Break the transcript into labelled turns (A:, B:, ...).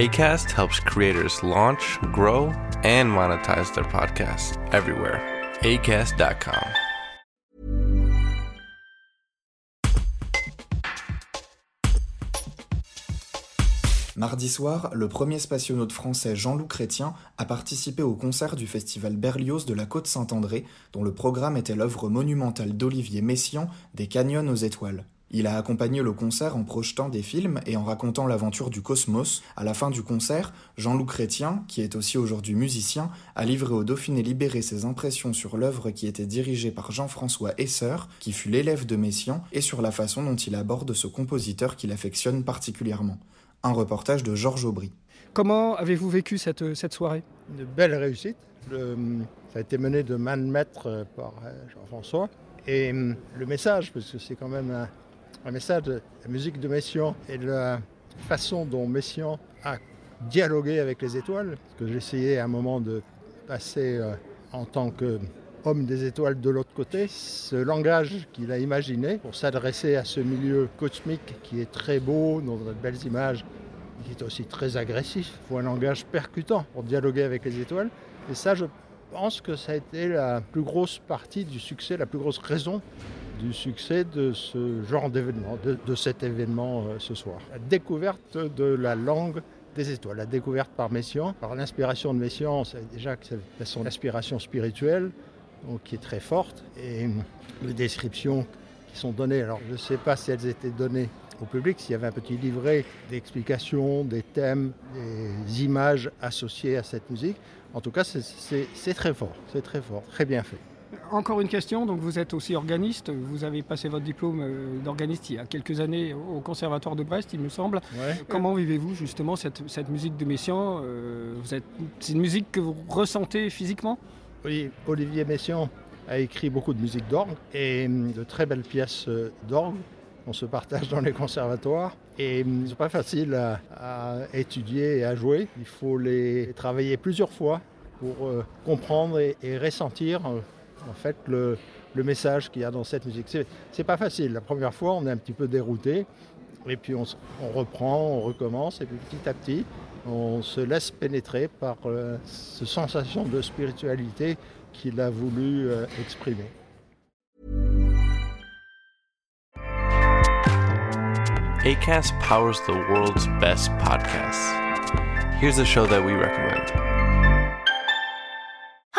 A: ACAST helps creators launch, grow, and monetize their podcasts everywhere. ACAST.com.
B: Mardi soir, le premier spationaute français Jean-Loup Chrétien a participé au concert du festival Berlioz de la Côte-Saint-André, dont le programme était l'œuvre monumentale d'Olivier Messiaen, Des Canyons aux étoiles. Il a accompagné le concert en projetant des films et en racontant l'aventure du cosmos. À la fin du concert, Jean-Loup Chrétien, qui est aussi aujourd'hui musicien, a livré au Dauphiné libéré ses impressions sur l'œuvre qui était dirigée par Jean-François Esser, qui fut l'élève de Messiaen, et sur la façon dont il aborde ce compositeur qu'il affectionne particulièrement. Un reportage de Georges Aubry.
C: Comment avez-vous vécu cette, cette soirée?
D: Une belle réussite. ça a été mené de main de maître par euh, Jean-François. Et hum, le message, parce que c'est quand même un, un message de la musique de Messiaen et de la façon dont Messiaen a dialogué avec les étoiles. Parce que j'essayais à un moment de passer euh, en tant qu'homme des étoiles de l'autre côté, ce langage qu'il a imaginé pour s'adresser à ce milieu cosmique qui est très beau, dans de belles images, qui est aussi très agressif. Il faut un langage percutant pour dialoguer avec les étoiles. Et ça, je pense que ça a été la plus grosse partie du succès, la plus grosse raison du succès de ce genre d'événement, de, cet événement euh, ce soir. La découverte de la langue des étoiles, la découverte par Messiaen, par l'inspiration de Messiaen, c'est déjà que c'est son inspiration spirituelle, donc, qui est très forte, et les descriptions qui sont données, alors je ne sais pas si elles étaient données au public, s'il y avait un petit livret d'explications, des thèmes, des images associées à cette musique. En tout cas, c'est très fort, c'est très fort, très bien fait.
C: Encore une question, donc vous êtes aussi organiste, vous avez passé votre diplôme euh, d'organiste il y a quelques années au Conservatoire de Brest, il me semble. Comment vivez-vous justement cette, musique de Messiaen euh, C'est une musique que vous ressentez physiquement?
D: Oui, Olivier Messiaen a écrit beaucoup de musique d'orgue et hum, de très belles pièces euh, d'orgue. On se partage dans les conservatoires et hum, sont pas facile à, étudier et à jouer. Il faut les travailler plusieurs fois pour comprendre et ressentir en fait le, message qu'il y a dans cette musique. C'est pas facile. La première fois, on est un petit peu dérouté, et puis on, reprend, on recommence, et puis petit à petit, on se laisse pénétrer par euh, cette sensation de spiritualité qu'il a voulu euh, exprimer.
A: ACAST powers the world's best podcasts. Here's a show that we recommend.